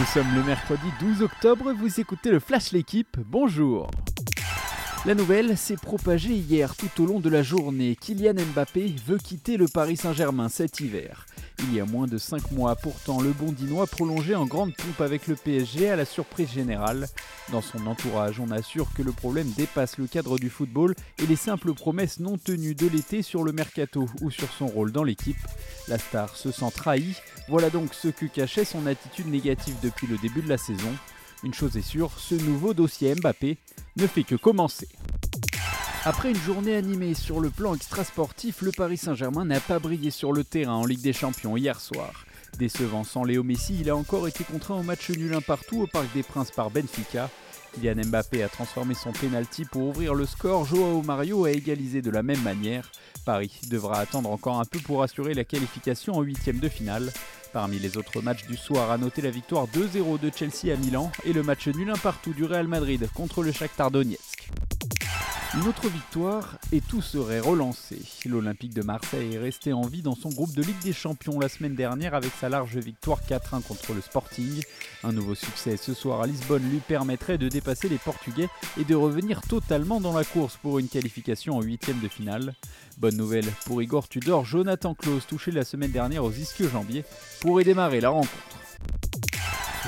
Nous sommes le mercredi 12 octobre, vous écoutez le Flash L'équipe, bonjour la nouvelle s'est propagée hier tout au long de la journée. Kylian Mbappé veut quitter le Paris Saint-Germain cet hiver. Il y a moins de 5 mois, pourtant, le Bondinois prolongeait en grande pompe avec le PSG à la surprise générale. Dans son entourage, on assure que le problème dépasse le cadre du football et les simples promesses non tenues de l'été sur le mercato ou sur son rôle dans l'équipe. La star se sent trahie. Voilà donc ce que cachait son attitude négative depuis le début de la saison. Une chose est sûre, ce nouveau dossier Mbappé ne fait que commencer. Après une journée animée sur le plan extrasportif, le Paris Saint-Germain n'a pas brillé sur le terrain en Ligue des Champions hier soir. Décevant sans Léo Messi, il a encore été contraint au match nul un partout au Parc des Princes par Benfica. Kylian Mbappé a transformé son penalty pour ouvrir le score, Joao Mario a égalisé de la même manière. Paris devra attendre encore un peu pour assurer la qualification en huitième de finale. Parmi les autres matchs du soir, à noter la victoire 2-0 de Chelsea à Milan et le match nul un partout du Real Madrid contre le Shakhtar Donetsk. Une autre victoire et tout serait relancé. L'Olympique de Marseille est resté en vie dans son groupe de Ligue des Champions la semaine dernière avec sa large victoire 4-1 contre le Sporting. Un nouveau succès ce soir à Lisbonne lui permettrait de dépasser les Portugais et de revenir totalement dans la course pour une qualification en huitième de finale. Bonne nouvelle pour Igor Tudor, Jonathan Klaus touché la semaine dernière aux ischio-jambiers pourrait démarrer la rencontre.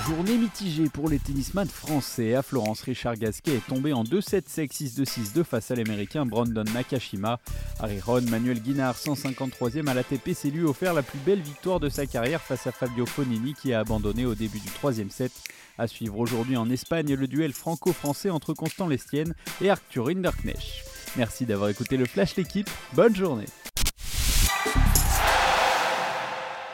Journée mitigée pour les tennisman français. À Florence, Richard Gasquet est tombé en 2-7 sec 6-2-6-2 face à l'américain Brandon Nakashima. Harry Ron, Manuel Guinard, 153e à l'ATP, s'est lui offert la plus belle victoire de sa carrière face à Fabio Fonini qui a abandonné au début du troisième set. À suivre aujourd'hui en Espagne le duel franco-français entre Constant Lestienne et Arthur Hinderknecht. Merci d'avoir écouté le Flash l'équipe. Bonne journée